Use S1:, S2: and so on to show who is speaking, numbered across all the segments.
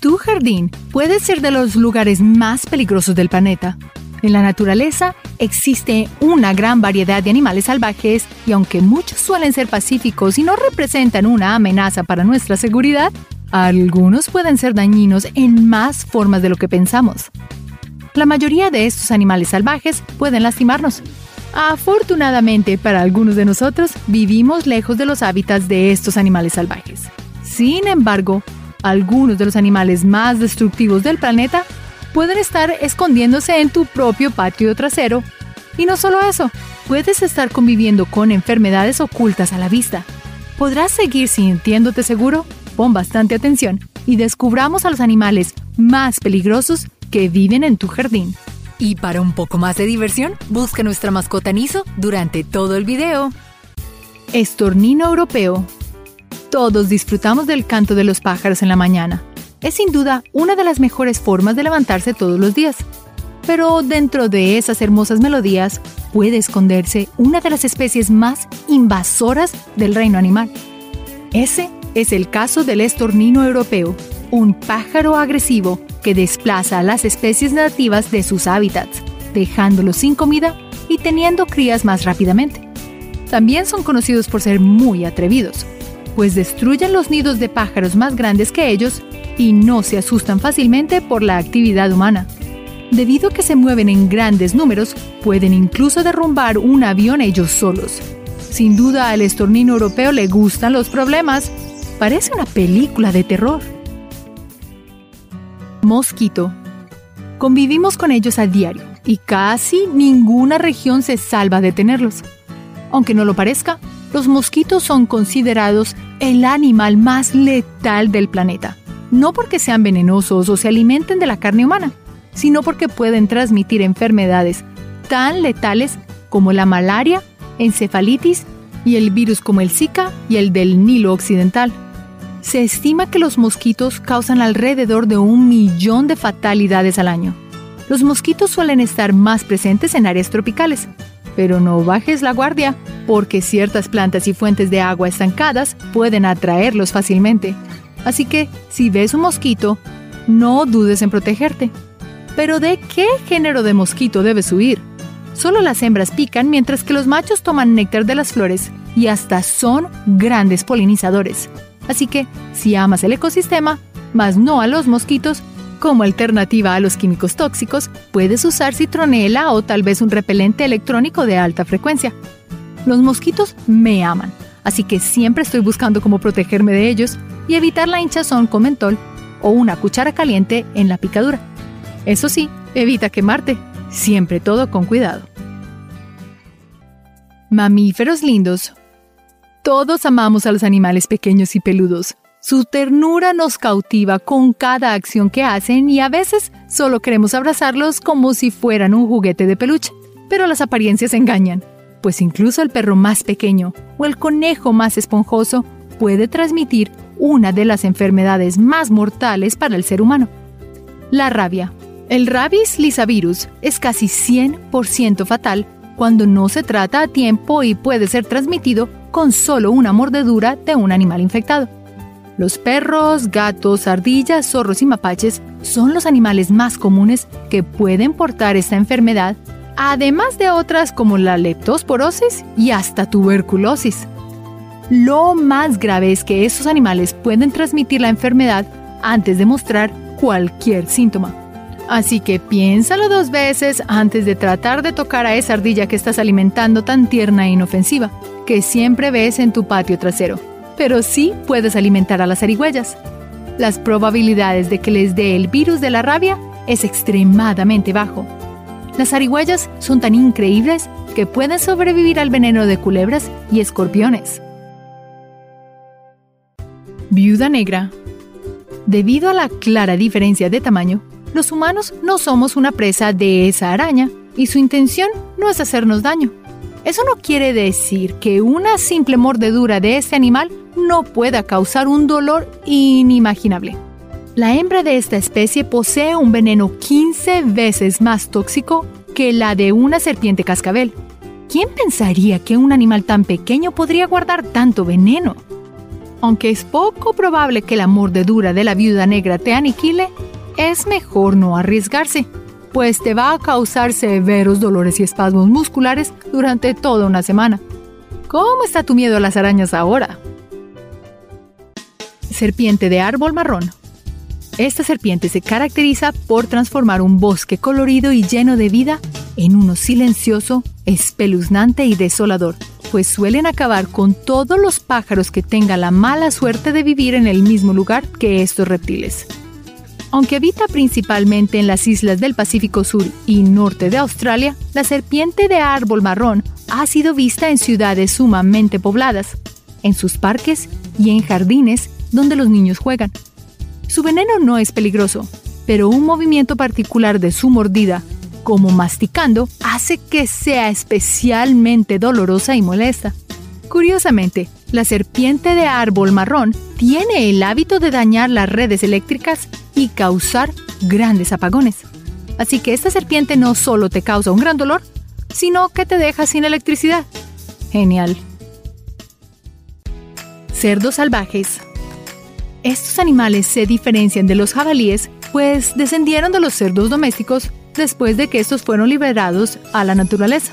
S1: Tu jardín puede ser de los lugares más peligrosos del planeta. En la naturaleza existe una gran variedad de animales salvajes y aunque muchos suelen ser pacíficos y no representan una amenaza para nuestra seguridad, algunos pueden ser dañinos en más formas de lo que pensamos. La mayoría de estos animales salvajes pueden lastimarnos. Afortunadamente para algunos de nosotros vivimos lejos de los hábitats de estos animales salvajes. Sin embargo, algunos de los animales más destructivos del planeta pueden estar escondiéndose en tu propio patio trasero. Y no solo eso, puedes estar conviviendo con enfermedades ocultas a la vista. ¿Podrás seguir sintiéndote seguro? Pon bastante atención y descubramos a los animales más peligrosos que viven en tu jardín. Y para un poco más de diversión, busca nuestra mascota Niso durante todo el video. Estornino europeo todos disfrutamos del canto de los pájaros en la mañana. Es sin duda una de las mejores formas de levantarse todos los días. Pero dentro de esas hermosas melodías puede esconderse una de las especies más invasoras del reino animal. Ese es el caso del estornino europeo, un pájaro agresivo que desplaza a las especies nativas de sus hábitats, dejándolos sin comida y teniendo crías más rápidamente. También son conocidos por ser muy atrevidos, pues destruyen los nidos de pájaros más grandes que ellos y no se asustan fácilmente por la actividad humana. Debido a que se mueven en grandes números, pueden incluso derrumbar un avión ellos solos. Sin duda al estornino europeo le gustan los problemas. Parece una película de terror. Mosquito. Convivimos con ellos a diario y casi ninguna región se salva de tenerlos. Aunque no lo parezca, los mosquitos son considerados el animal más letal del planeta. No porque sean venenosos o se alimenten de la carne humana, sino porque pueden transmitir enfermedades tan letales como la malaria, encefalitis y el virus como el Zika y el del Nilo Occidental. Se estima que los mosquitos causan alrededor de un millón de fatalidades al año. Los mosquitos suelen estar más presentes en áreas tropicales, pero no bajes la guardia, porque ciertas plantas y fuentes de agua estancadas pueden atraerlos fácilmente. Así que, si ves un mosquito, no dudes en protegerte. Pero ¿de qué género de mosquito debes huir? Solo las hembras pican mientras que los machos toman néctar de las flores y hasta son grandes polinizadores. Así que, si amas el ecosistema, mas no a los mosquitos, como alternativa a los químicos tóxicos, puedes usar citronela o tal vez un repelente electrónico de alta frecuencia. Los mosquitos me aman, así que siempre estoy buscando cómo protegerme de ellos y evitar la hinchazón con mentol o una cuchara caliente en la picadura. Eso sí, evita quemarte, siempre todo con cuidado. Mamíferos lindos. Todos amamos a los animales pequeños y peludos. Su ternura nos cautiva con cada acción que hacen y a veces solo queremos abrazarlos como si fueran un juguete de peluche. Pero las apariencias engañan, pues incluso el perro más pequeño o el conejo más esponjoso puede transmitir una de las enfermedades más mortales para el ser humano. La rabia. El rabies lisavirus es casi 100% fatal cuando no se trata a tiempo y puede ser transmitido con solo una mordedura de un animal infectado. Los perros, gatos, ardillas, zorros y mapaches son los animales más comunes que pueden portar esta enfermedad, además de otras como la leptosporosis y hasta tuberculosis. Lo más grave es que esos animales pueden transmitir la enfermedad antes de mostrar cualquier síntoma. Así que piénsalo dos veces antes de tratar de tocar a esa ardilla que estás alimentando tan tierna e inofensiva, que siempre ves en tu patio trasero pero sí puedes alimentar a las zarigüeyas. Las probabilidades de que les dé el virus de la rabia es extremadamente bajo. Las zarigüeyas son tan increíbles que pueden sobrevivir al veneno de culebras y escorpiones. Viuda negra. Debido a la clara diferencia de tamaño, los humanos no somos una presa de esa araña y su intención no es hacernos daño. Eso no quiere decir que una simple mordedura de este animal no pueda causar un dolor inimaginable. La hembra de esta especie posee un veneno 15 veces más tóxico que la de una serpiente cascabel. ¿Quién pensaría que un animal tan pequeño podría guardar tanto veneno? Aunque es poco probable que la mordedura de la viuda negra te aniquile, es mejor no arriesgarse, pues te va a causar severos dolores y espasmos musculares durante toda una semana. ¿Cómo está tu miedo a las arañas ahora? Serpiente de árbol marrón. Esta serpiente se caracteriza por transformar un bosque colorido y lleno de vida en uno silencioso, espeluznante y desolador, pues suelen acabar con todos los pájaros que tengan la mala suerte de vivir en el mismo lugar que estos reptiles. Aunque habita principalmente en las islas del Pacífico Sur y norte de Australia, la serpiente de árbol marrón ha sido vista en ciudades sumamente pobladas, en sus parques y en jardines donde los niños juegan. Su veneno no es peligroso, pero un movimiento particular de su mordida, como masticando, hace que sea especialmente dolorosa y molesta. Curiosamente, la serpiente de árbol marrón tiene el hábito de dañar las redes eléctricas y causar grandes apagones. Así que esta serpiente no solo te causa un gran dolor, sino que te deja sin electricidad. Genial. Cerdos salvajes estos animales se diferencian de los jabalíes, pues descendieron de los cerdos domésticos después de que estos fueron liberados a la naturaleza.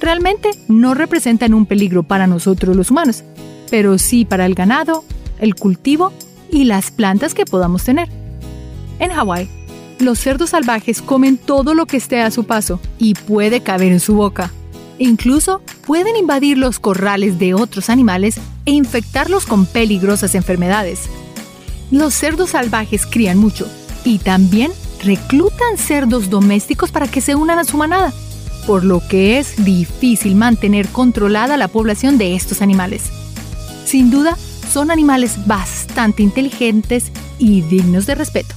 S1: Realmente no representan un peligro para nosotros los humanos, pero sí para el ganado, el cultivo y las plantas que podamos tener. En Hawái, los cerdos salvajes comen todo lo que esté a su paso y puede caber en su boca. Incluso pueden invadir los corrales de otros animales e infectarlos con peligrosas enfermedades. Los cerdos salvajes crían mucho y también reclutan cerdos domésticos para que se unan a su manada, por lo que es difícil mantener controlada la población de estos animales. Sin duda, son animales bastante inteligentes y dignos de respeto.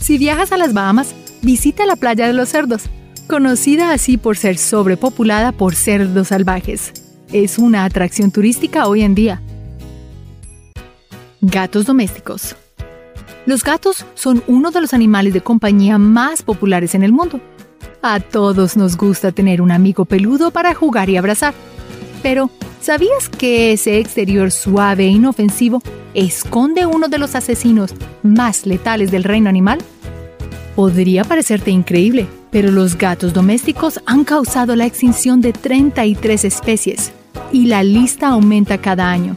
S1: Si viajas a las Bahamas, visita la playa de los cerdos, conocida así por ser sobrepopulada por cerdos salvajes. Es una atracción turística hoy en día. Gatos domésticos. Los gatos son uno de los animales de compañía más populares en el mundo. A todos nos gusta tener un amigo peludo para jugar y abrazar. Pero, ¿sabías que ese exterior suave e inofensivo esconde uno de los asesinos más letales del reino animal? Podría parecerte increíble, pero los gatos domésticos han causado la extinción de 33 especies y la lista aumenta cada año.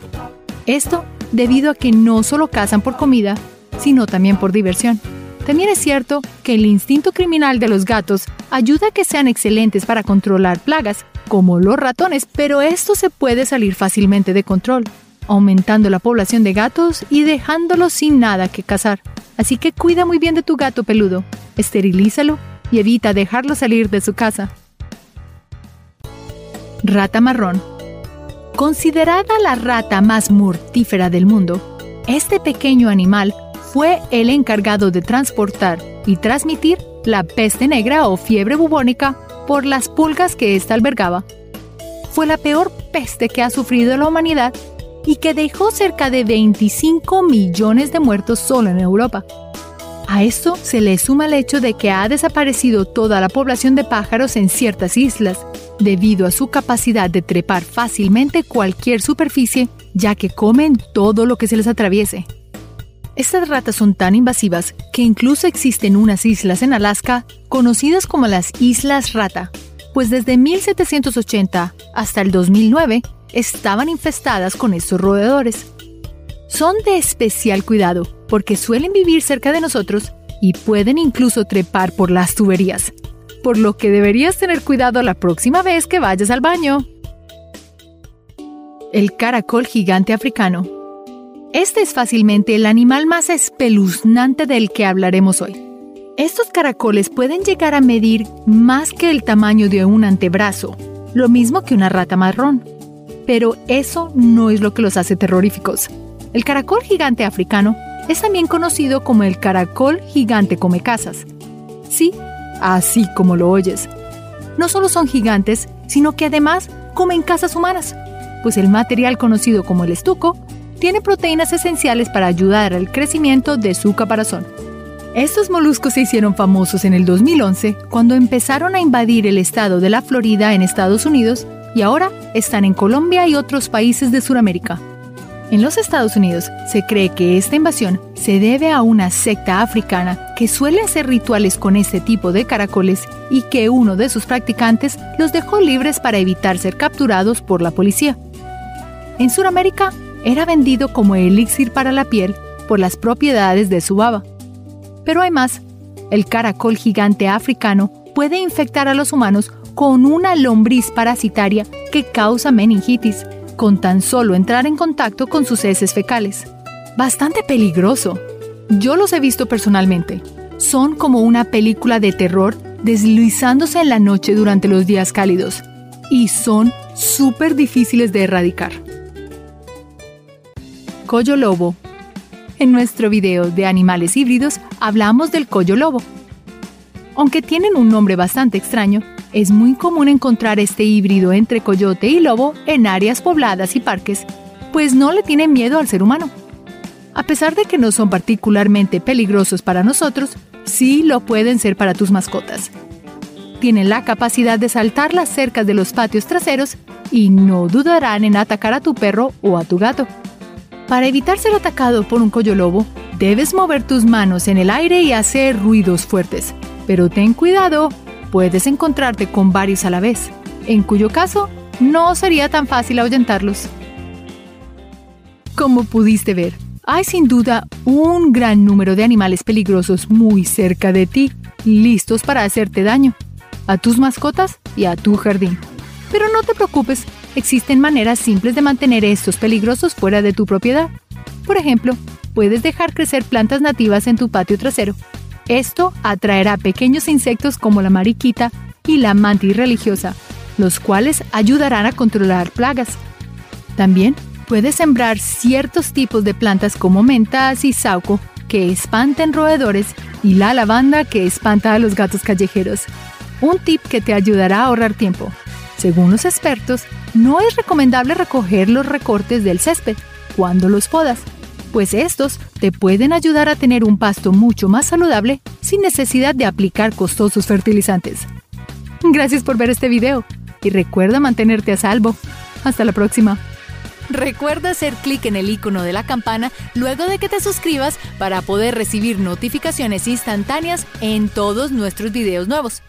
S1: Esto debido a que no solo cazan por comida, sino también por diversión. También es cierto que el instinto criminal de los gatos ayuda a que sean excelentes para controlar plagas, como los ratones, pero esto se puede salir fácilmente de control, aumentando la población de gatos y dejándolos sin nada que cazar. Así que cuida muy bien de tu gato peludo, esterilízalo y evita dejarlo salir de su casa. Rata marrón. Considerada la rata más mortífera del mundo, este pequeño animal fue el encargado de transportar y transmitir la peste negra o fiebre bubónica por las pulgas que ésta albergaba. Fue la peor peste que ha sufrido la humanidad y que dejó cerca de 25 millones de muertos solo en Europa. A esto se le suma el hecho de que ha desaparecido toda la población de pájaros en ciertas islas, debido a su capacidad de trepar fácilmente cualquier superficie, ya que comen todo lo que se les atraviese. Estas ratas son tan invasivas que incluso existen unas islas en Alaska conocidas como las Islas Rata, pues desde 1780 hasta el 2009 estaban infestadas con estos roedores. Son de especial cuidado porque suelen vivir cerca de nosotros y pueden incluso trepar por las tuberías, por lo que deberías tener cuidado la próxima vez que vayas al baño. El caracol gigante africano este es fácilmente el animal más espeluznante del que hablaremos hoy. Estos caracoles pueden llegar a medir más que el tamaño de un antebrazo, lo mismo que una rata marrón. Pero eso no es lo que los hace terroríficos. El caracol gigante africano es también conocido como el caracol gigante come casas. Sí, así como lo oyes. No solo son gigantes, sino que además comen casas humanas, pues el material conocido como el estuco tiene proteínas esenciales para ayudar al crecimiento de su caparazón. Estos moluscos se hicieron famosos en el 2011 cuando empezaron a invadir el estado de la Florida en Estados Unidos y ahora están en Colombia y otros países de Sudamérica. En los Estados Unidos se cree que esta invasión se debe a una secta africana que suele hacer rituales con este tipo de caracoles y que uno de sus practicantes los dejó libres para evitar ser capturados por la policía. En Sudamérica era vendido como elixir para la piel por las propiedades de su baba. Pero hay más. El caracol gigante africano puede infectar a los humanos con una lombriz parasitaria que causa meningitis con tan solo entrar en contacto con sus heces fecales. Bastante peligroso. Yo los he visto personalmente. Son como una película de terror deslizándose en la noche durante los días cálidos. Y son súper difíciles de erradicar. Collo lobo. En nuestro video de animales híbridos hablamos del collo lobo. Aunque tienen un nombre bastante extraño, es muy común encontrar este híbrido entre coyote y lobo en áreas pobladas y parques, pues no le tienen miedo al ser humano. A pesar de que no son particularmente peligrosos para nosotros, sí lo pueden ser para tus mascotas. Tienen la capacidad de saltar las cercas de los patios traseros y no dudarán en atacar a tu perro o a tu gato. Para evitar ser atacado por un lobo, debes mover tus manos en el aire y hacer ruidos fuertes. Pero ten cuidado puedes encontrarte con varios a la vez, en cuyo caso no sería tan fácil ahuyentarlos. Como pudiste ver, hay sin duda un gran número de animales peligrosos muy cerca de ti, listos para hacerte daño, a tus mascotas y a tu jardín. Pero no te preocupes, existen maneras simples de mantener estos peligrosos fuera de tu propiedad. Por ejemplo, puedes dejar crecer plantas nativas en tu patio trasero esto atraerá pequeños insectos como la mariquita y la mantis religiosa, los cuales ayudarán a controlar plagas. También puedes sembrar ciertos tipos de plantas como mentas y sauco que espanten roedores y la lavanda que espanta a los gatos callejeros. Un tip que te ayudará a ahorrar tiempo. Según los expertos, no es recomendable recoger los recortes del césped cuando los podas, pues estos te pueden ayudar a tener un pasto mucho más saludable sin necesidad de aplicar costosos fertilizantes. Gracias por ver este video y recuerda mantenerte a salvo. Hasta la próxima.
S2: Recuerda hacer clic en el icono de la campana luego de que te suscribas para poder recibir notificaciones instantáneas en todos nuestros videos nuevos.